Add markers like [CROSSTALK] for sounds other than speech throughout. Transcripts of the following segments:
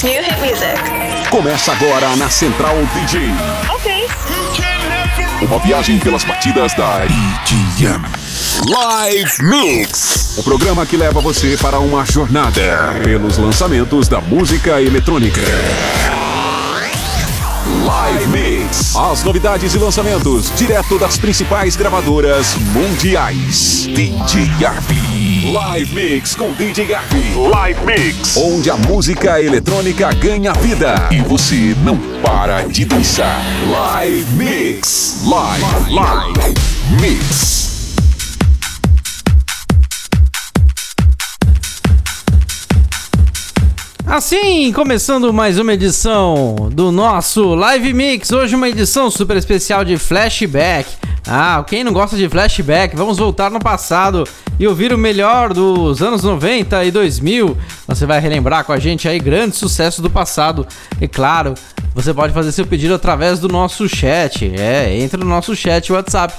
best new hit music. Começa agora na Central DJ. Ok. Uma viagem pelas batidas da EDM. Live Mix. O programa que leva você para uma jornada pelos lançamentos da música eletrônica. Live Mix. As novidades e lançamentos direto das principais gravadoras mundiais. DJ Garbi. Live Mix com DJ Garbi. Live Mix. Onde a música eletrônica ganha vida e você não para de dançar. Live Mix. Live, live, mix. Assim, começando mais uma edição do nosso Live Mix. Hoje uma edição super especial de flashback. Ah, quem não gosta de flashback, vamos voltar no passado e ouvir o melhor dos anos 90 e 2000. Você vai relembrar com a gente aí grandes sucessos do passado. E claro, você pode fazer seu pedido através do nosso chat. É, entra no nosso chat WhatsApp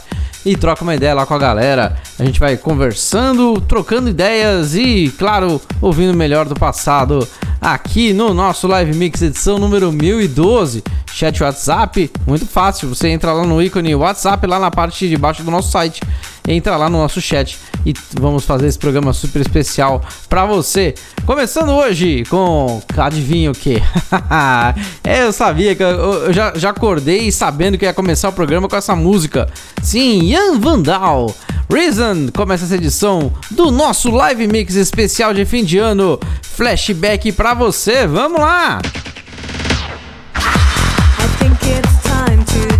e troca uma ideia lá com a galera. A gente vai conversando, trocando ideias e, claro, ouvindo o melhor do passado aqui no nosso Live Mix edição número 1012. Chat WhatsApp, muito fácil. Você entra lá no ícone WhatsApp, lá na parte de baixo do nosso site. Entra lá no nosso chat e vamos fazer esse programa super especial para você. Começando hoje com. Adivinha o que? [LAUGHS] eu sabia que eu, eu já, já acordei sabendo que ia começar o programa com essa música. Sim, Ian Vandal. Reason começa essa edição do nosso Live Mix especial de fim de ano. Flashback para você. Vamos lá! I think it's time to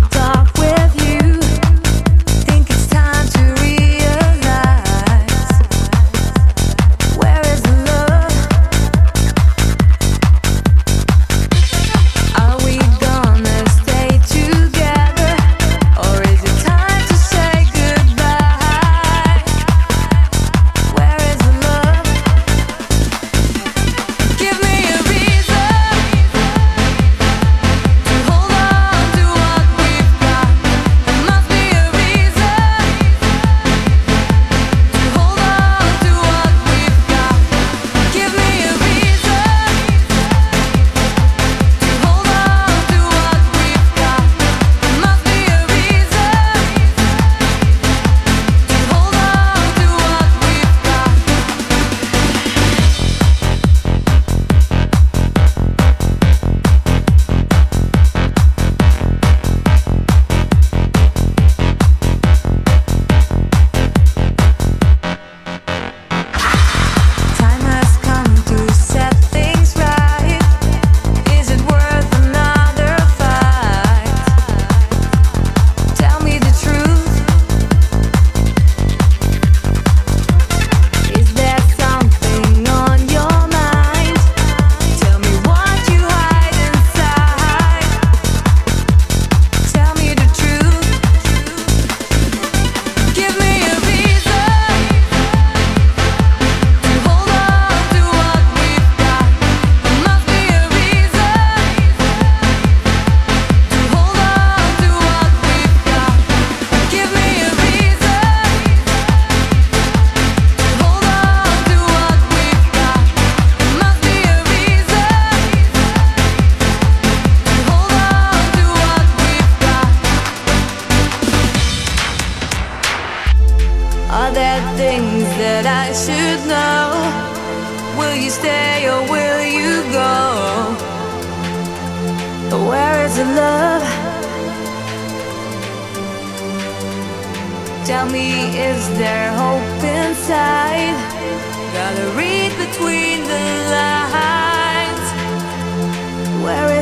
Tell me, is there hope inside? Gotta read between the lines. Where is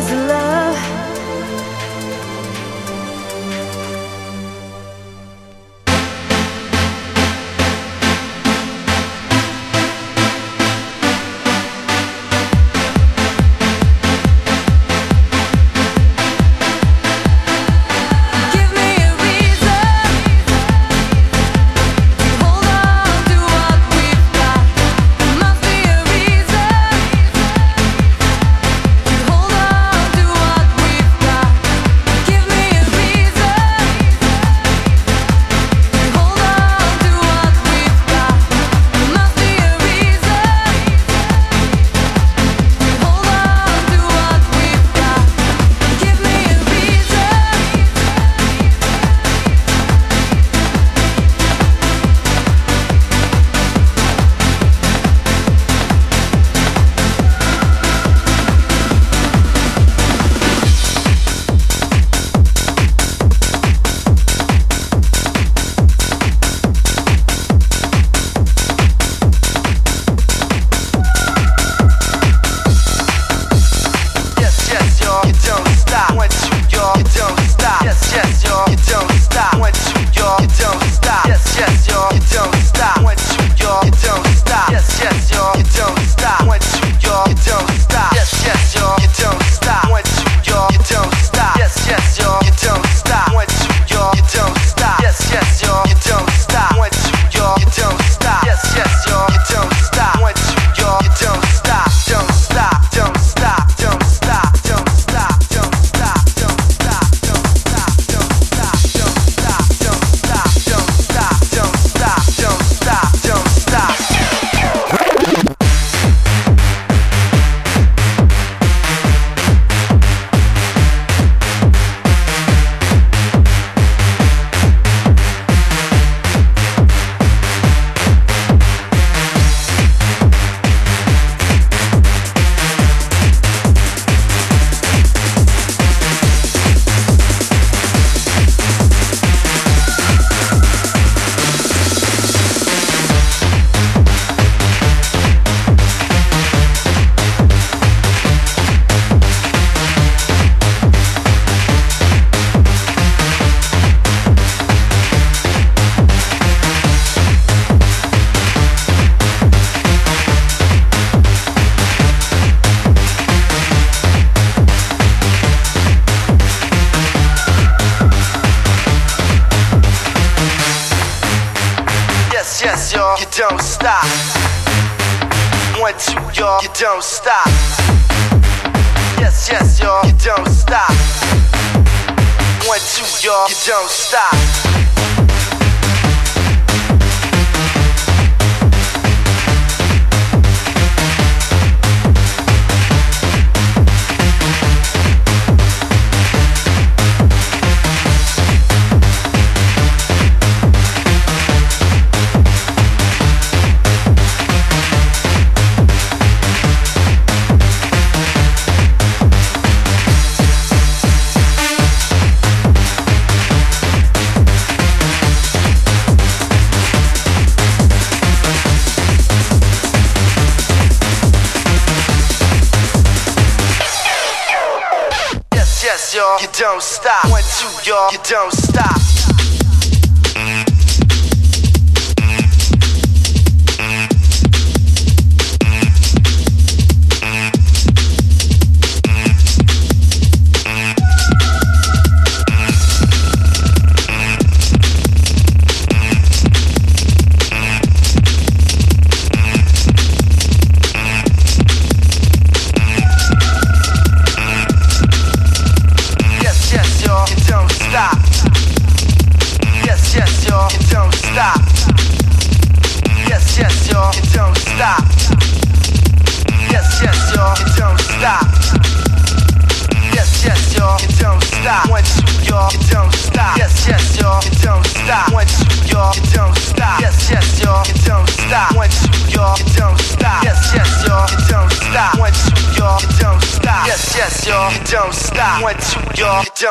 don't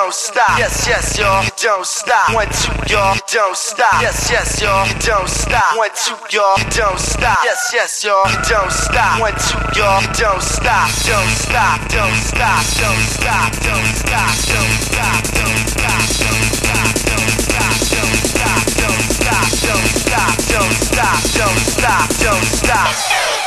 don't stop. Yes, yes, y'all, you don't stop. One, two, y'all, you don't stop. Yes, yes, y'all, you don't stop. One, two, y'all, you don't stop. Yes, yes, y'all, you don't stop. One, two, y'all, you don't stop. Don't stop, don't stop, don't stop, don't stop, don't stop, don't stop, don't stop, don't stop, don't stop, don't stop, don't stop, don't stop, don't stop, don't stop.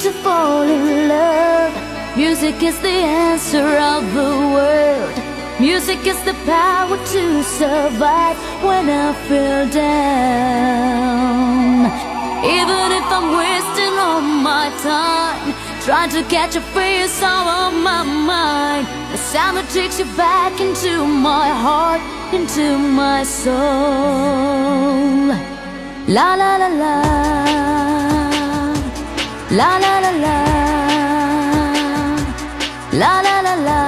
To fall in love. Music is the answer of the world. Music is the power to survive when I feel down. Even if I'm wasting all my time Trying to catch a face out of my mind The sound that takes you back into my heart Into my soul La la la la La la la la. La la la la.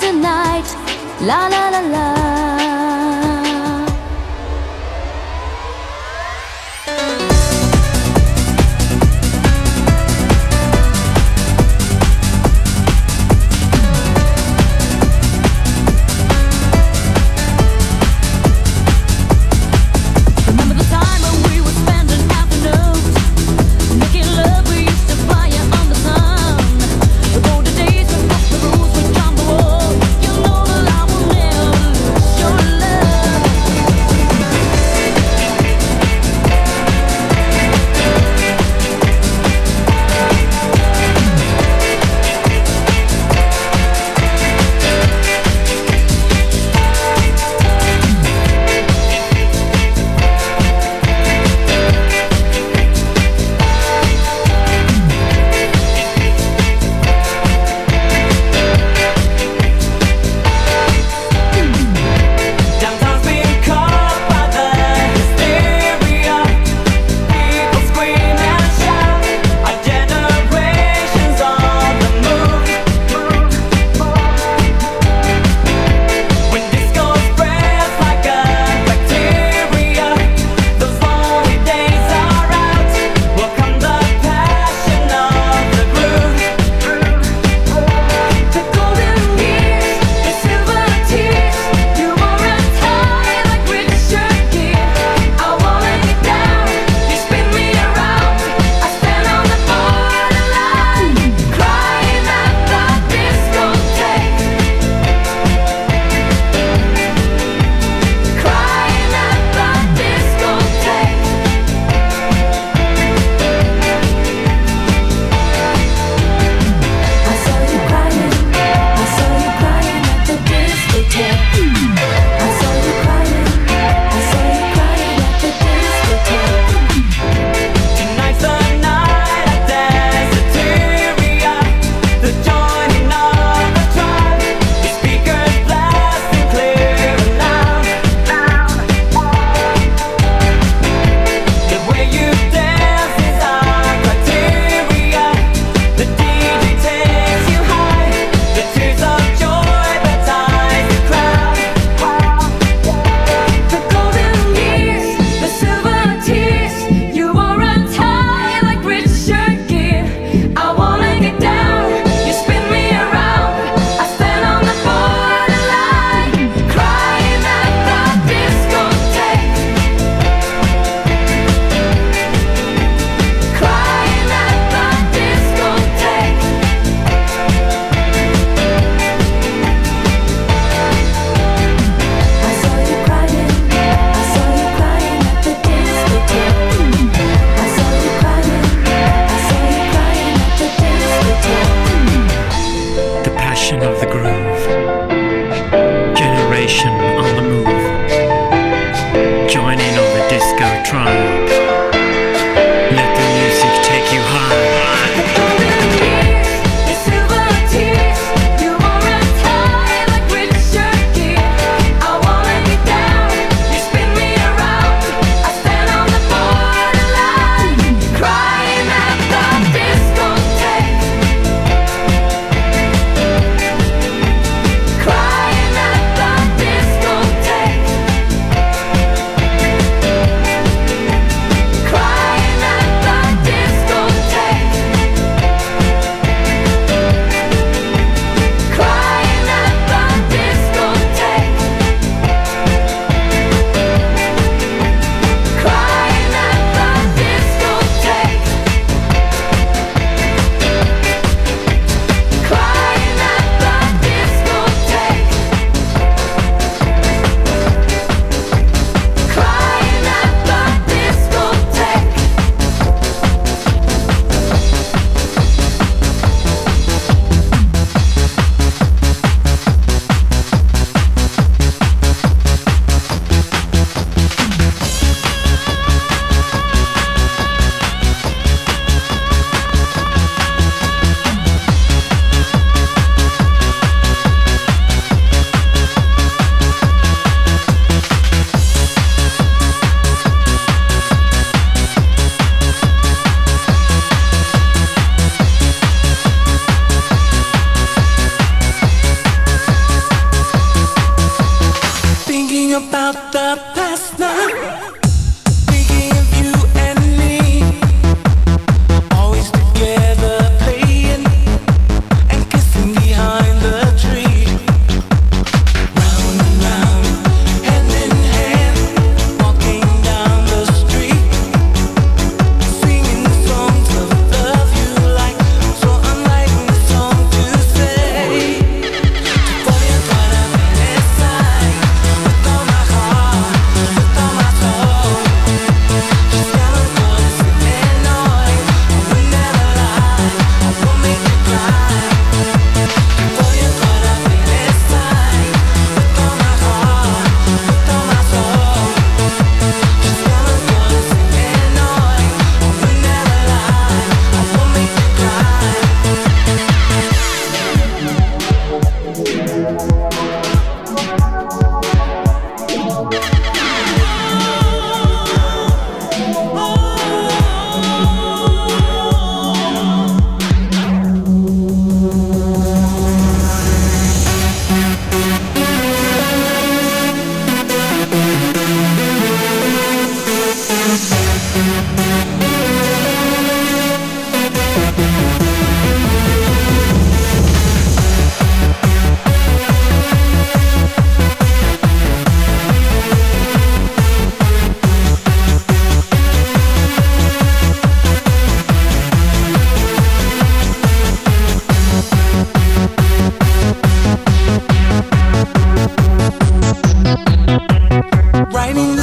Tonight. La la la la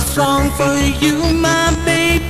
song for you, my baby.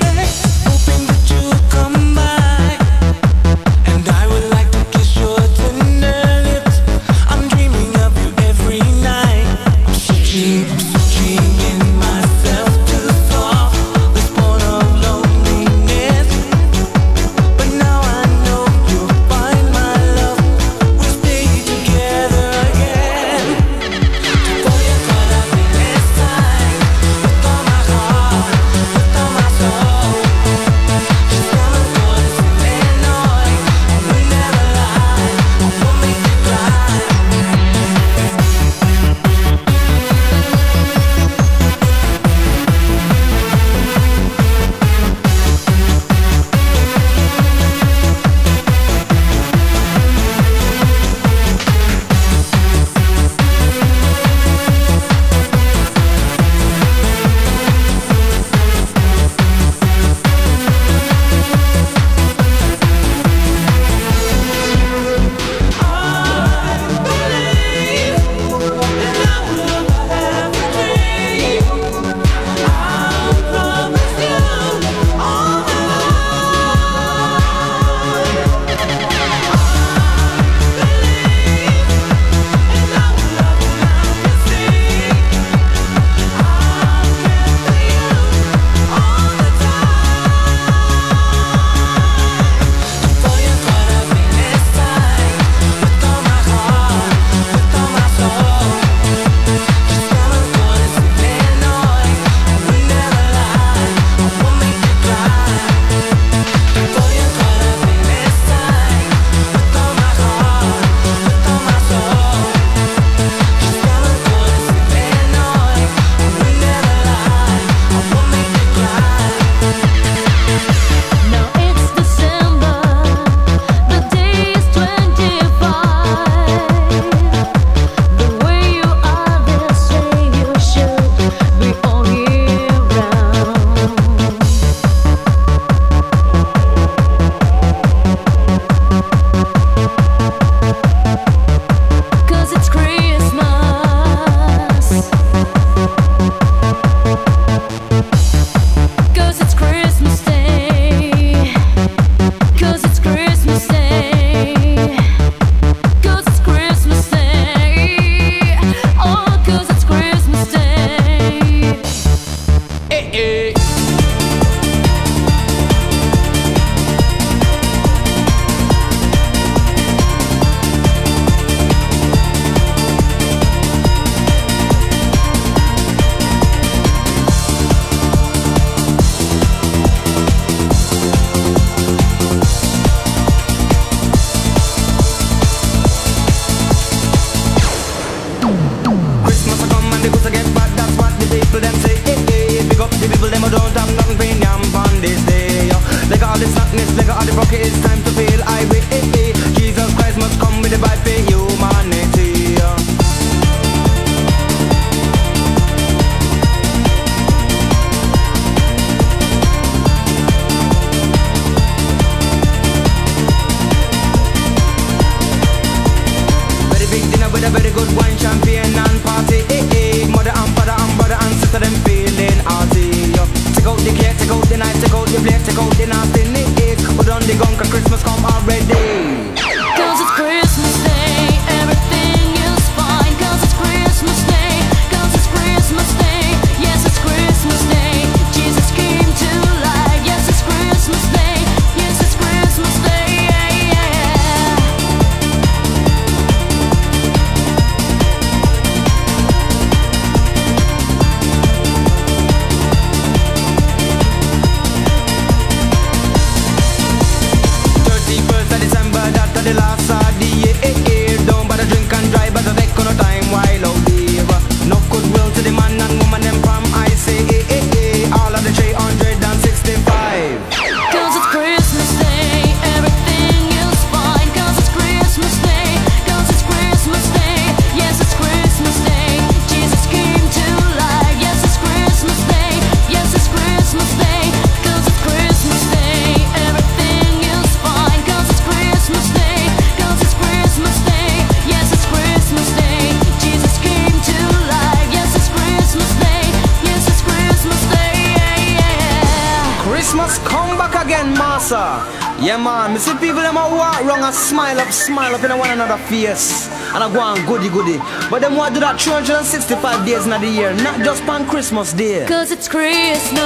fierce and I go on goody goody. But them what do that 365 days in the year, not just on Christmas Day. Cause it's Christmas.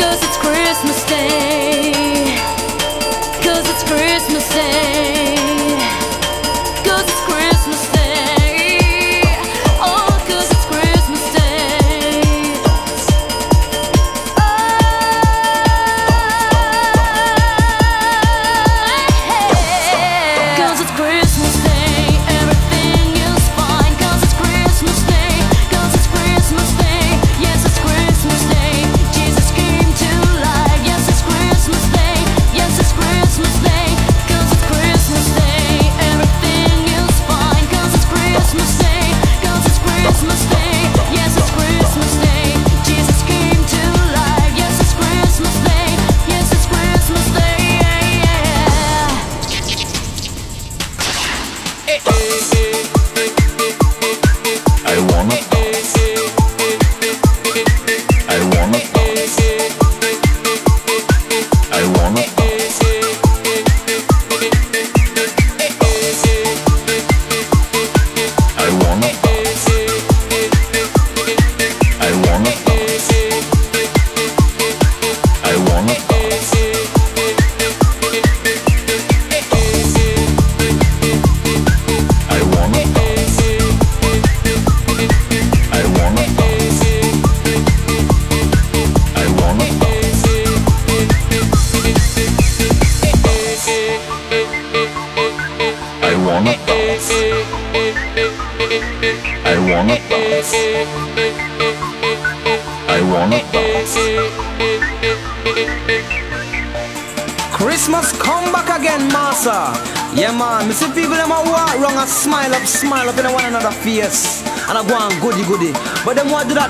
Cause it's Christmas Day. Cause it's Christmas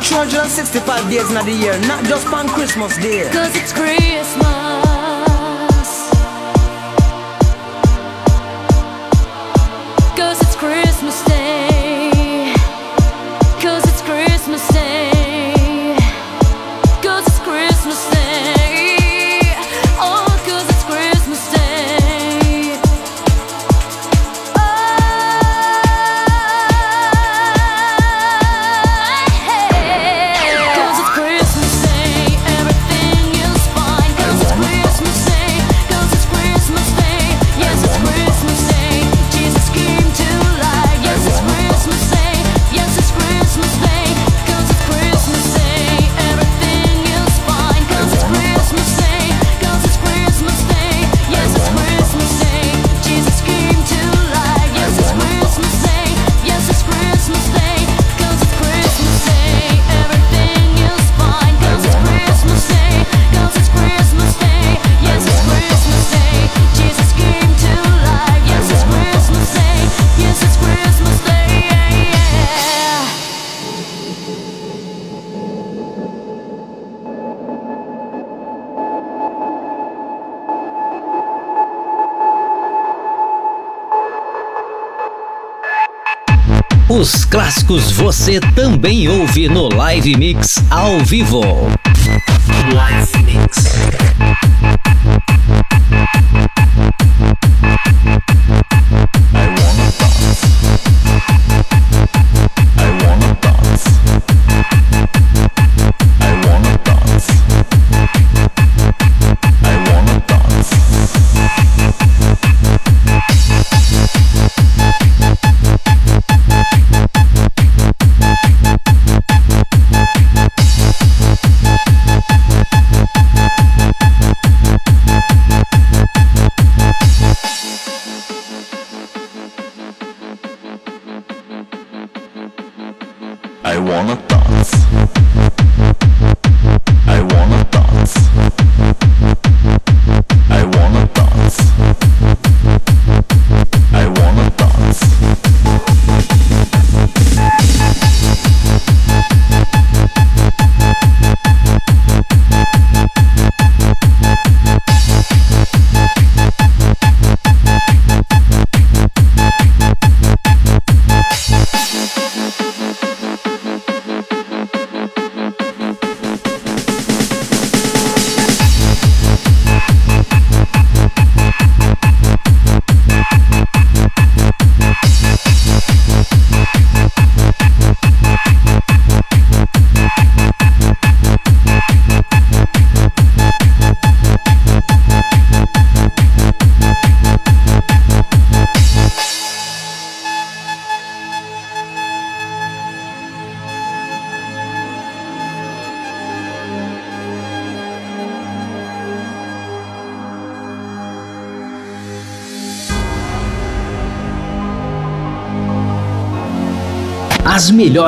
265 365 days in the year, not just on Christmas Day. Cause it's Christmas. Os clássicos você também ouve no Live Mix ao vivo. Live Mix.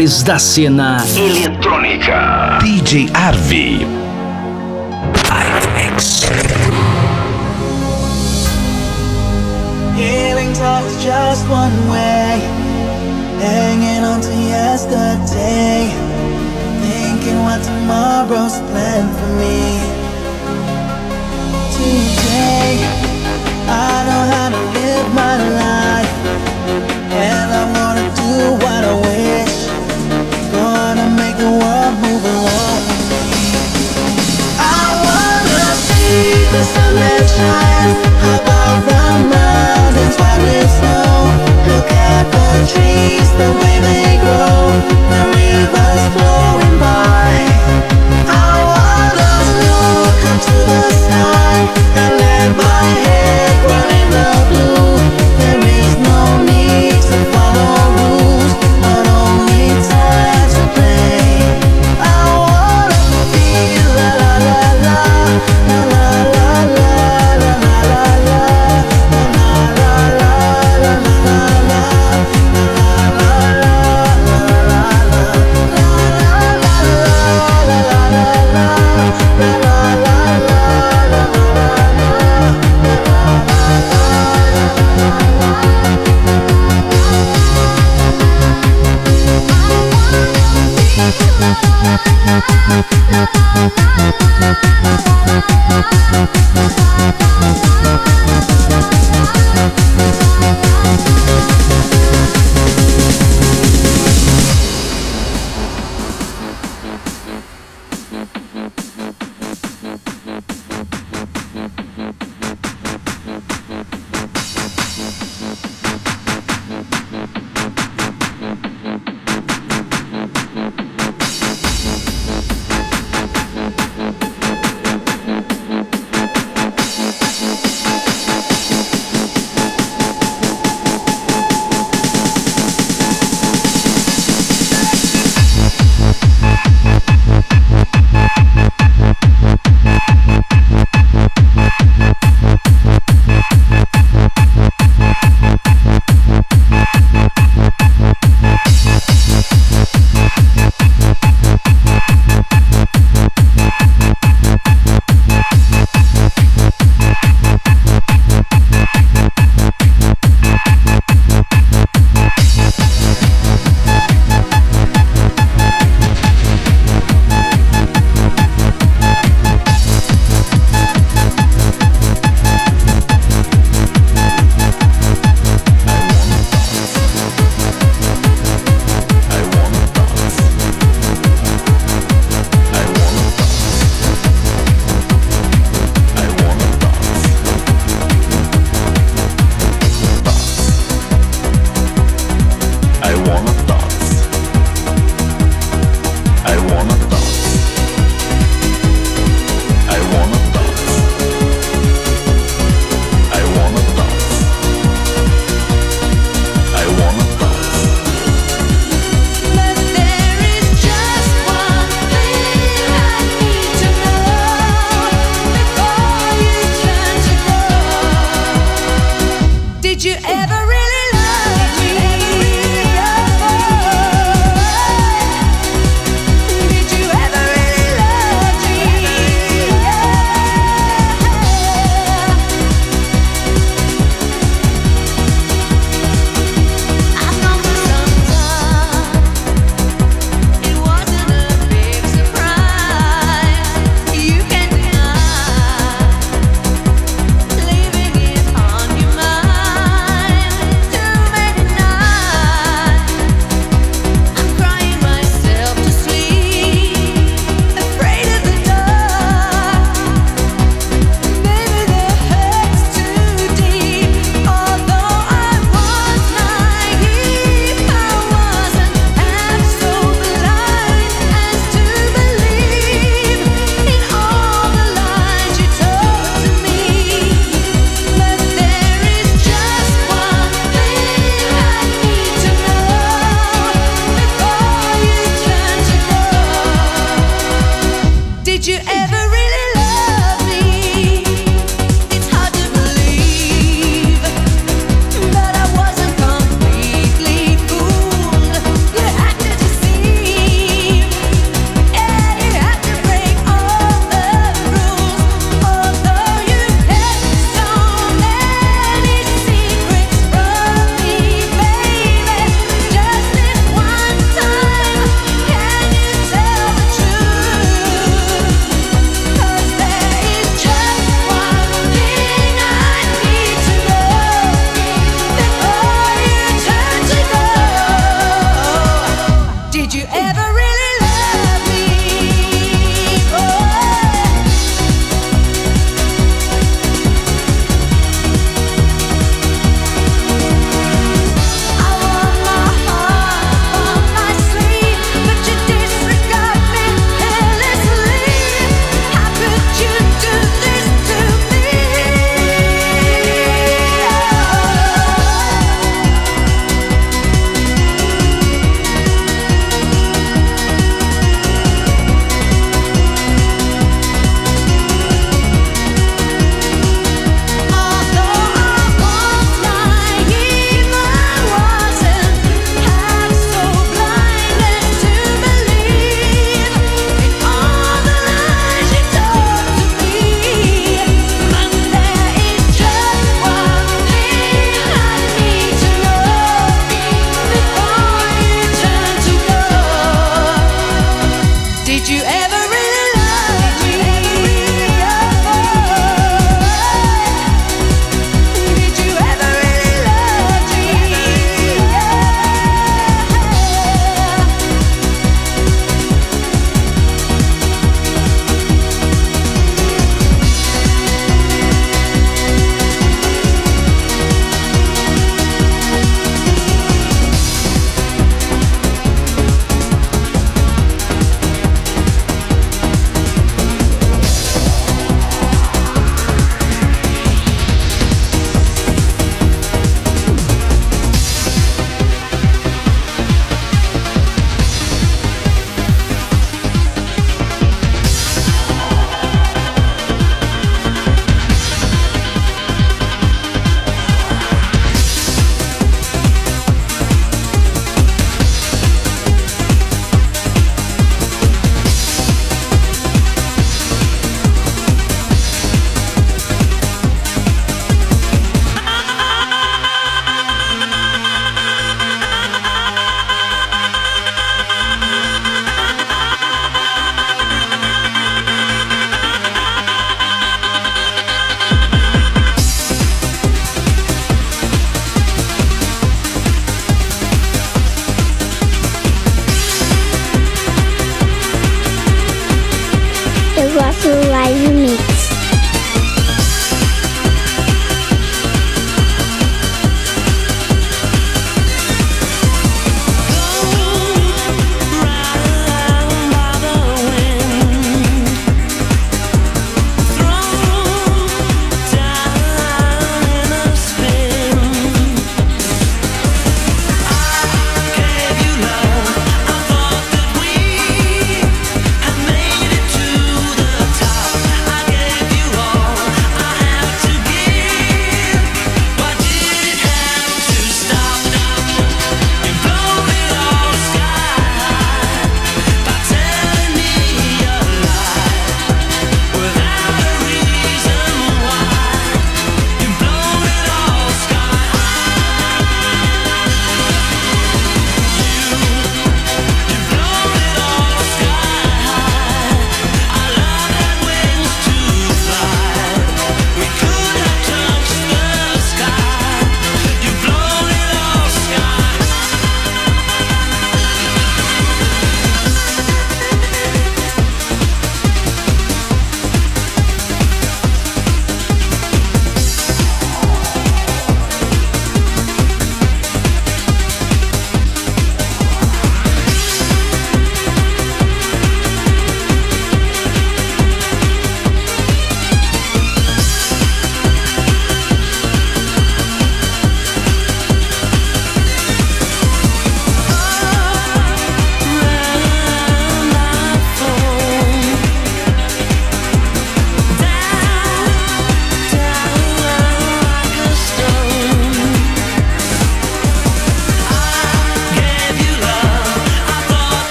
melhores da cena eletrônica. DJ Arvi. Healing talks just one way. Hanging on to yesterday. Thinking what tomorrow's for me. Today, I know how to live my life. And I'm gonna do what I ない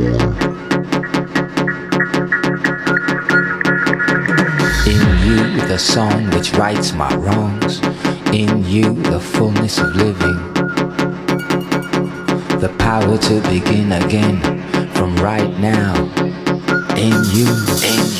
In you, the song which rights my wrongs. In you, the fullness of living. The power to begin again from right now. In you, in you,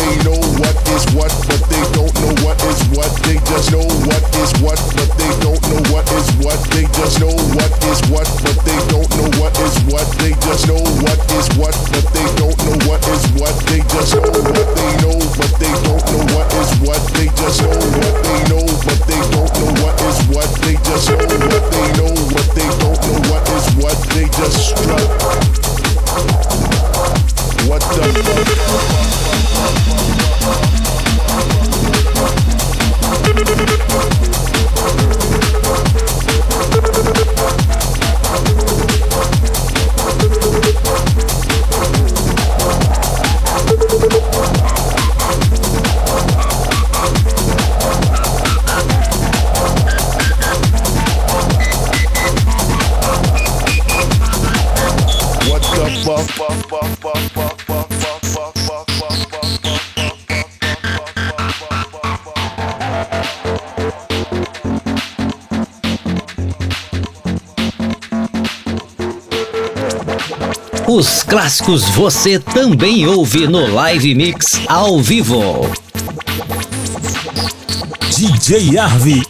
They know what is what, but they don't know what is what. They just know what is what, but they don't know what is what. They just know what is what, but they don't know what is what. They just know what is what, but they don't know what is what. They just know what they know, but they don't know what is what. They just know what they know, but they don't know what is what. They just know what they know, but they don't know what is what. What the fuck? Os clássicos você também ouve no Live Mix ao vivo. DJ Arvi.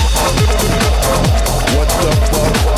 whoa, whoa.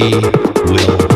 We will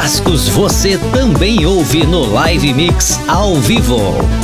clássicos você também ouve no Live Mix ao vivo.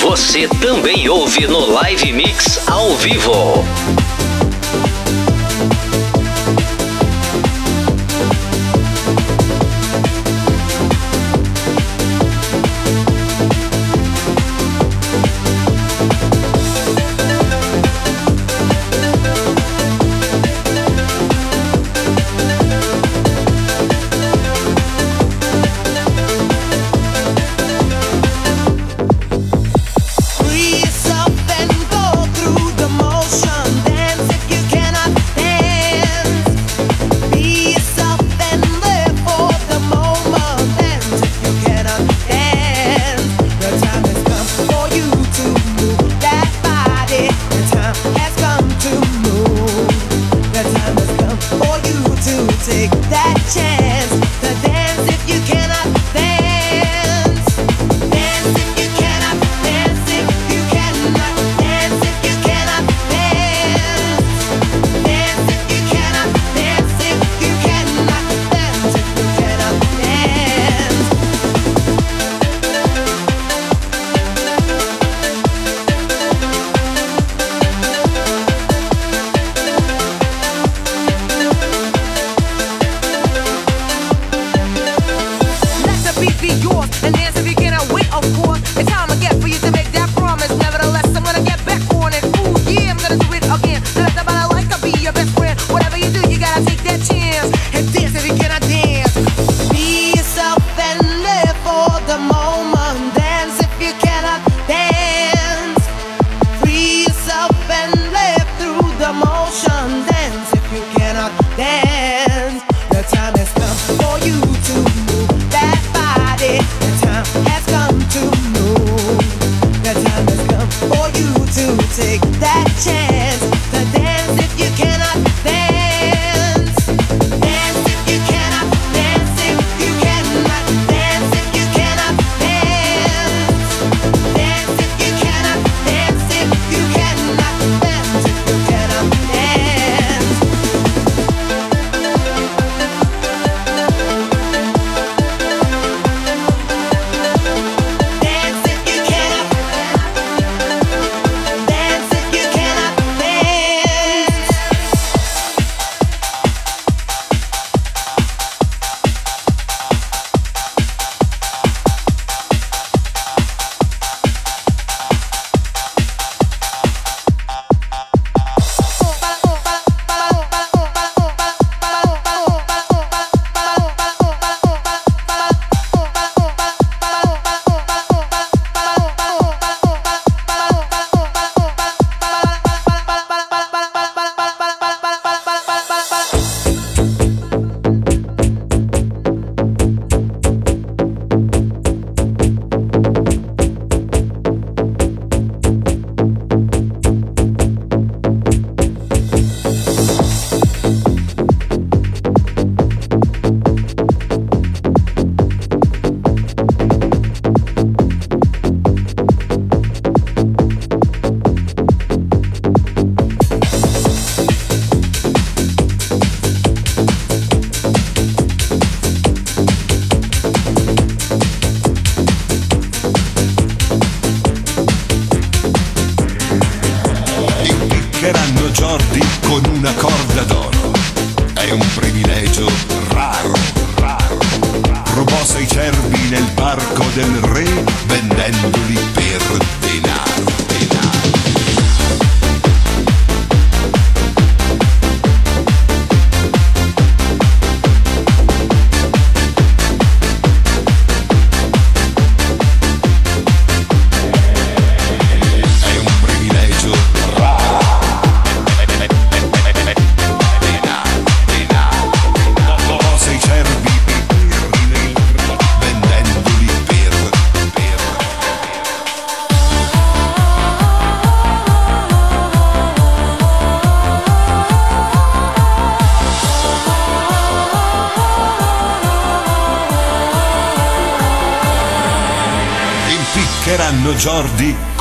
Você também ouve no Live Mix ao vivo.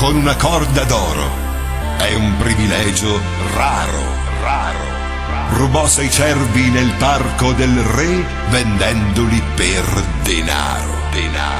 Con una corda d'oro. È un privilegio raro, raro. Rubò sei cervi nel parco del re vendendoli per denaro, denaro.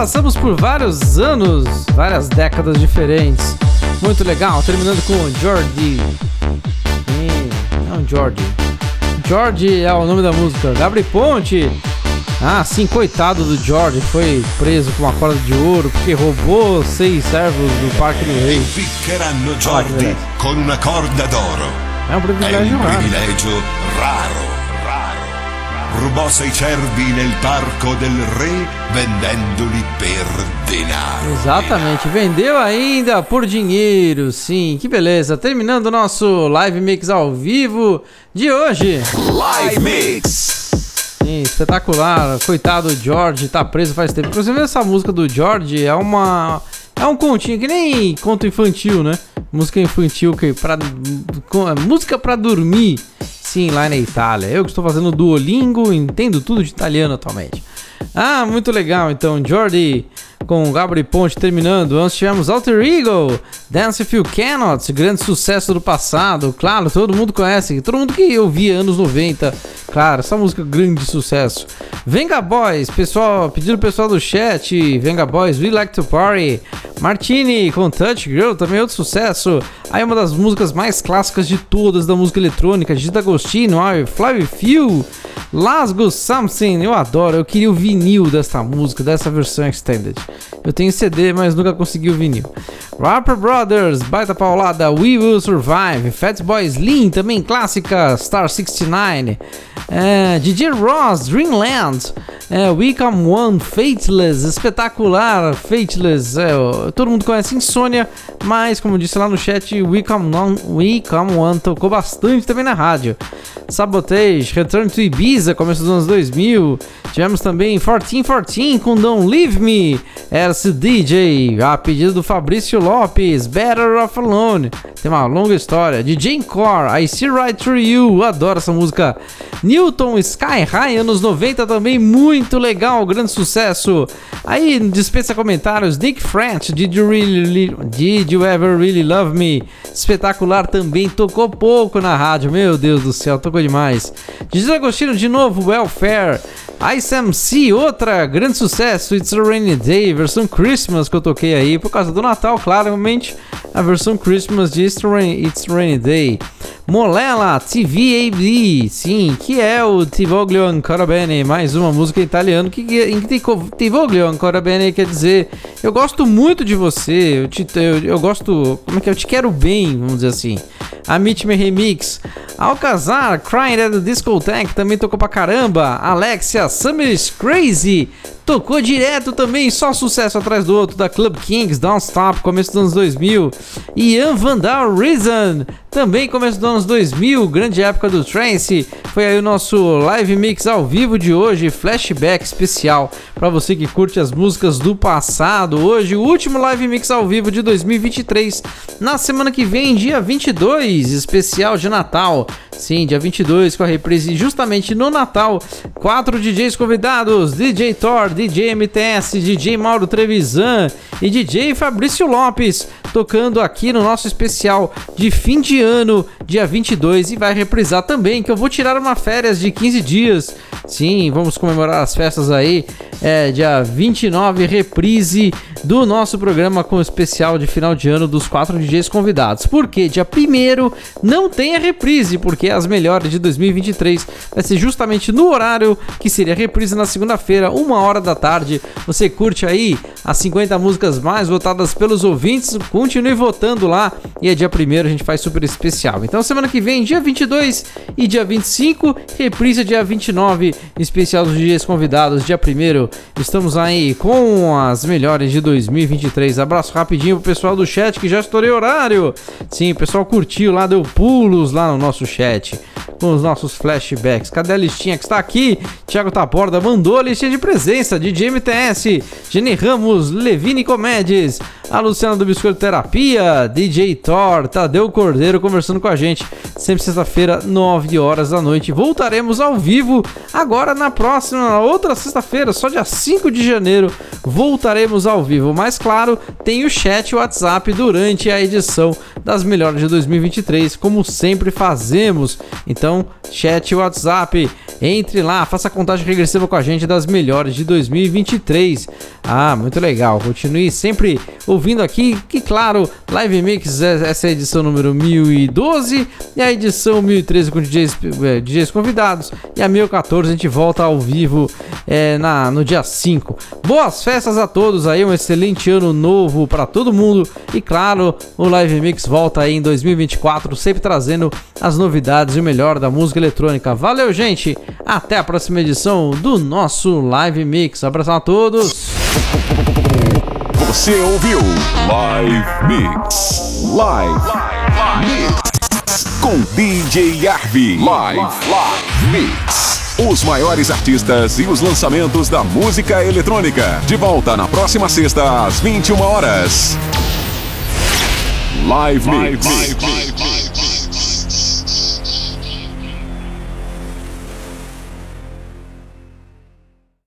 Passamos por vários anos, várias décadas diferentes. Muito legal, terminando com Jordi. Sim, não Jordi. Jordi é o nome da música. Gabri Ponte. Ah, sim, coitado do George, foi preso com uma corda de ouro porque roubou seis servos do Parque do Rei. Jordi con una corda d'oro. È un privilegio È un raro. privilegio raro, raro. Rubò sei cervi nel parco del re vendendoli per denaro. Exatamente, vendeu ainda por dinheiro, sim, que beleza. Terminando o nosso live mix ao vivo de hoje. Live Mix. Sim, espetacular. Coitado do George, tá preso faz tempo. Inclusive, essa música do George é uma. É um continho que nem conto infantil, né? Música infantil que pra. com- é música pra dormir. Sim, lá na Itália. Eu que estou fazendo Duolingo, entendo tudo de italiano atualmente. Ah, muito legal. Então, Jordi com Gabri Ponte terminando. Antes tivemos Alter Ego, Dance If You Cannot, grande sucesso do passado. Claro, todo mundo conhece, todo mundo que ouvia anos 90. Claro, essa música grande sucesso. Venga Boys, pessoal, pedido pessoal do chat. Venga Boys, We Like to Party. Martini com Touch Girl, também outro sucesso. Aí uma das músicas mais clássicas de todas da música eletrônica, Gita Agostino, I With You. Lasgo Something, eu adoro, eu queria o vinil dessa música, dessa versão extended. Eu tenho CD, mas nunca consegui o vinil. Rapper Brothers, baita paulada, We Will Survive, Fat Boy Slim, também clássica, Star 69, é, DJ Ross, Dreamland, é, Come One, Fateless, espetacular, Fateless, é, todo mundo conhece Insônia, mas como disse lá no chat, Come One, Come One tocou bastante também na rádio. Sabotage, Return to Ibiza, começo dos anos 2000. Tivemos também 1414 com Don't Leave Me, Erce DJ, a pedido do Fabrício Lopes, Better Off Alone. Tem uma longa história. DJ Core, I See Right Through You, adoro essa música. Newton Sky High, anos 90 também, muito legal, grande sucesso. Aí dispensa comentários. Nick French, Did You Really Did You Ever Really Love Me? Espetacular também, tocou pouco na rádio, meu Deus do céu, tocou demais. DJ Agostino de novo, Welfare. Ice MC, outra grande sucesso, It's a Rainy Day, versão Christmas que eu toquei aí por causa do Natal, claramente a versão Christmas de It's a Rainy, It's a Rainy Day. Molela, TVAB, sim, que é o Tivoglio Ancora Bene, mais uma música italiana que em que Tivoglio Ancora Bene quer dizer eu gosto muito de você, eu, te, eu, eu gosto, como é que é? eu te quero bem, vamos dizer assim. A Meet Me Remix, Alcazar, Crying at the Discotheque também tocou pra caramba. Alexia, Summer is Crazy, tocou direto também, só sucesso atrás do outro da Club Kings, Don't Stop, começo dos anos 2000. Ian Vandal Reason, também começo dos anos 2000, grande época do trance. Foi aí o nosso live mix ao vivo de hoje, flashback especial para você que curte as músicas do passado. Hoje, o último live mix ao vivo de 2023. Na semana que vem, dia 22, especial de Natal. Sim, dia 22 com a reprise justamente no Natal. Quatro DJs convidados: DJ Thor, DJ MTS, DJ Mauro Trevisan e DJ Fabrício Lopes tocando aqui no nosso especial de fim de ano, dia 22 e vai reprisar também que eu vou tirar uma férias de 15 dias. Sim, vamos comemorar as festas aí. É dia 29 reprise do nosso programa com o especial de final de ano dos quatro DJs convidados. Porque dia 1 não tem a reprise, porque as melhores de 2023 vai ser justamente no horário que seria a reprise na segunda-feira, uma hora da tarde. Você curte aí as 50 músicas mais votadas pelos ouvintes, continue votando lá e é dia 1 a gente faz super especial. Então semana que vem, dia 22 e dia 25, reprise dia 29, especial dos DJs convidados, dia 1 Estamos aí com as melhores de 2023. Abraço rapidinho pro pessoal do chat que já estourei horário. Sim, o pessoal curtiu lá, deu pulos lá no nosso chat com os nossos flashbacks. Cadê a listinha que está aqui? Thiago Taborda mandou a listinha de presença de MTS, Jenny Ramos, Levine Comédias, a Luciana do Biscoito Terapia, DJ Thor, Tadeu Cordeiro conversando com a gente. Sempre sexta-feira, 9 horas da noite. Voltaremos ao vivo agora na próxima, na outra sexta-feira, só dia 5 de janeiro. Voltaremos ao vivo. Mas claro, tem o chat o WhatsApp durante a edição das melhores de 2023, como sempre fazemos. Então, chat e WhatsApp, entre lá, faça a contagem regressiva com a gente das melhores de 2023. Ah, muito legal. Continue sempre ouvindo aqui, que claro, Live Mix, essa é a edição número 1012 e a edição 1013 com DJs, eh, DJs convidados. E a 1014 a gente volta ao vivo eh, na, no dia 5. Boas festas a todos aí, um excelente ano novo para todo mundo. E claro, o Live Mix volta aí em 2024, sempre trazendo as novidades e o melhor da música eletrônica. Valeu, gente! Até a próxima edição do nosso Live Mix. Abração a todos! Você ouviu Live Mix. Live. Com DJ Arvi. Live, Mix. Os maiores artistas e os lançamentos da música eletrônica. De volta na próxima sexta, às 21 horas. Live Mix. Live Mix.